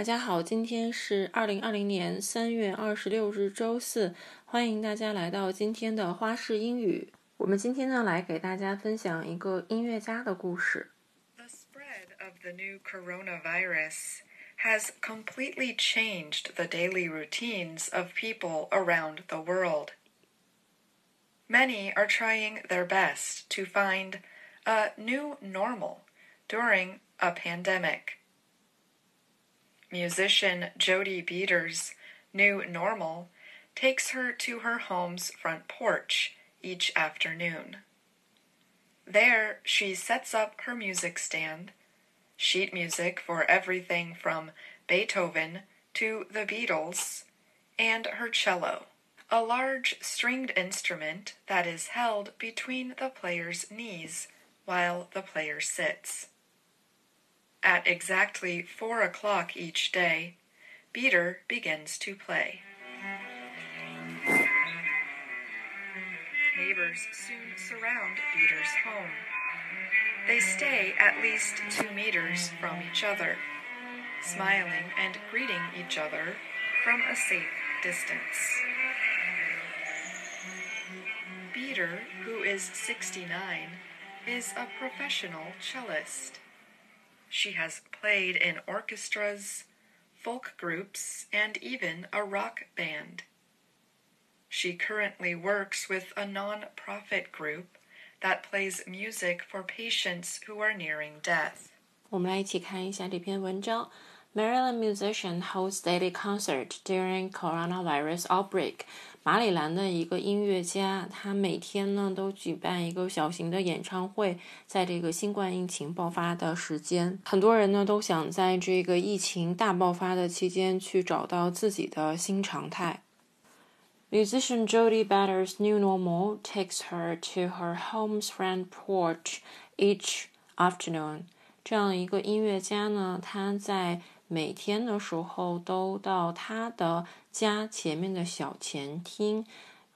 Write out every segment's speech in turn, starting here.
大家好，今天是二零二零年三月二十六日，周四。欢迎大家来到今天的花式英语。我们今天呢，来给大家分享一个音乐家的故事。The spread of the new coronavirus has completely changed the daily routines of people around the world. Many are trying their best to find a new normal during a pandemic. Musician Jodi Beder's new normal takes her to her home's front porch each afternoon. There, she sets up her music stand, sheet music for everything from Beethoven to the Beatles, and her cello, a large stringed instrument that is held between the player's knees while the player sits. At exactly four o'clock each day, Beder begins to play. Neighbors soon surround Beder's home. They stay at least two meters from each other, smiling and greeting each other from a safe distance. Beder, who is 69, is a professional cellist. She has played in orchestras, folk groups, and even a rock band. She currently works with a non-profit group that plays music for patients who are nearing death. 我们来一起看一下这篇文章。 Maryland musician holds daily concert during coronavirus outbreak。马里兰的一个音乐家，他每天呢都举办一个小型的演唱会，在这个新冠疫情爆发的时间，很多人呢都想在这个疫情大爆发的期间去找到自己的新常态。Musician Jodi Beder's new normal takes her to her home's front porch each afternoon。这样一个音乐家呢，他在每天的时候都到他的家前面的小前厅，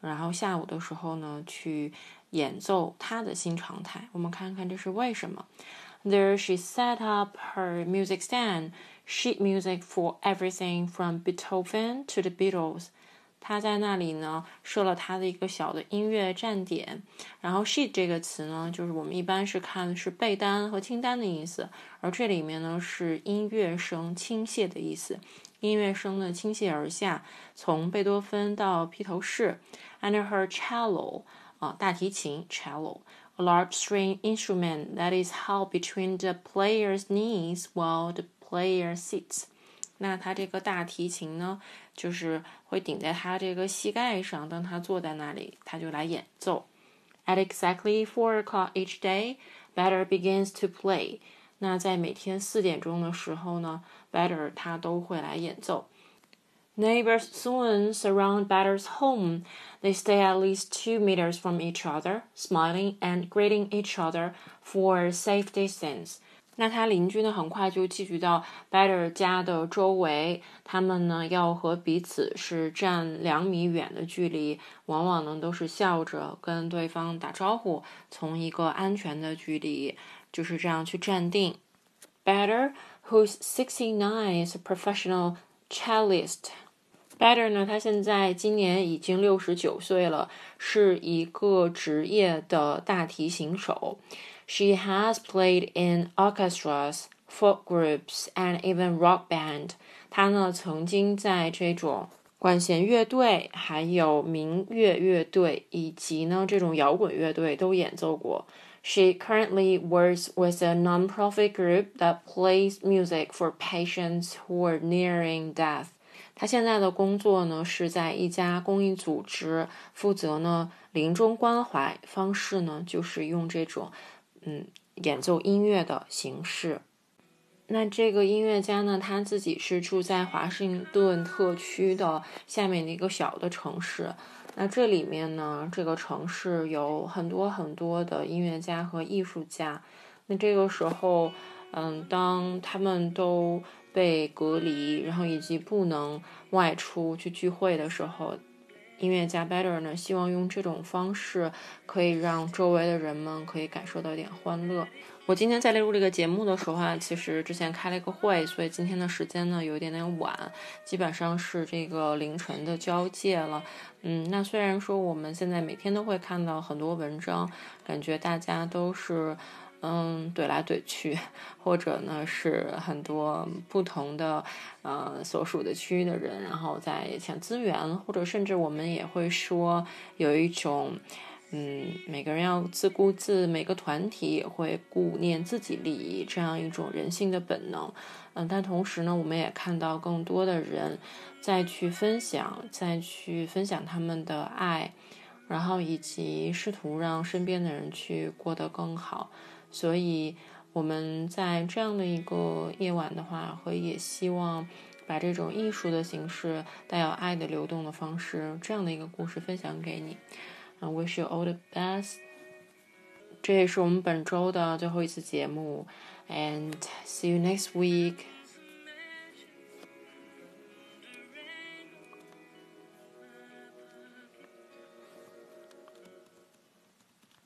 然后下午的时候呢去演奏他的新常态。我们看看这是为什么。There she set up her music stand, sheet music for everything from Beethoven to the Beatles. 他在那里呢设了他的一个小的音乐站点，然后 sheet 这个词呢，就是我们一般是看的是被单和清单的意思，而这里面呢是音乐声倾泻的意思，音乐声呢倾泻而下，从贝多芬到披头士。Under her cello 啊，大提琴 cello，a large string instrument that is held between the player's knees while the player sits。那他这个大提琴呢，就是会顶在他这个膝盖上，当他坐在那里，他就来演奏。At exactly four o'clock each day, Beder begins to play。那在每天四点钟的时候呢，Beder 他都会来演奏。Neighbors soon surround Beder's home. They stay at least two meters from each other, smiling and greeting each other for safe distance. 那他邻居呢，很快就聚集到 Better 家的周围。他们呢，要和彼此是站两米远的距离，往往呢都是笑着跟对方打招呼，从一个安全的距离，就是这样去站定。Better, who's sixty-nine, is a professional cellist. Better 呢，他现在今年已经六十九岁了，是一个职业的大提琴手。She has played in orchestras, folk groups, and even rock band. 她呢曾经在这种管弦乐队、还有民乐乐队以及呢这种摇滚乐队都演奏过。She currently works with a non-profit group that plays music for patients who are nearing death. 她现在的工作呢是在一家公益组织，负责呢临终关怀。方式呢就是用这种。 嗯，演奏音乐的形式。那这个音乐家呢，他自己是住在华盛顿特区的下面的一个小的城市。那这里面呢，这个城市有很多很多的音乐家和艺术家。那这个时候，嗯，当他们都被隔离，然后以及不能外出去聚会的时候，音乐家 Better 呢，希望用这种方式可以让周围的人们可以感受到一点欢乐。我今天在录这个节目的时候啊，其实之前开了一个会，所以今天的时间呢有一点点晚，基本上是这个凌晨的交界了。嗯，那虽然说我们现在每天都会看到很多文章，感觉大家都是嗯怼来怼去，或者呢是很多不同的呃所属的区域的人，然后在抢资源，或者甚至我们也会说有一种。嗯，每个人要自顾自，每个团体也会顾念自己利益，这样一种人性的本能。嗯，但同时呢，我们也看到更多的人再去分享，再去分享他们的爱，然后以及试图让身边的人去过得更好。所以我们在这样的一个夜晚的话，会也希望把这种艺术的形式，带有爱的流动的方式，这样的一个故事分享给你。I wish you all the best。这也是我们本周的最后一次节目，and see you next week。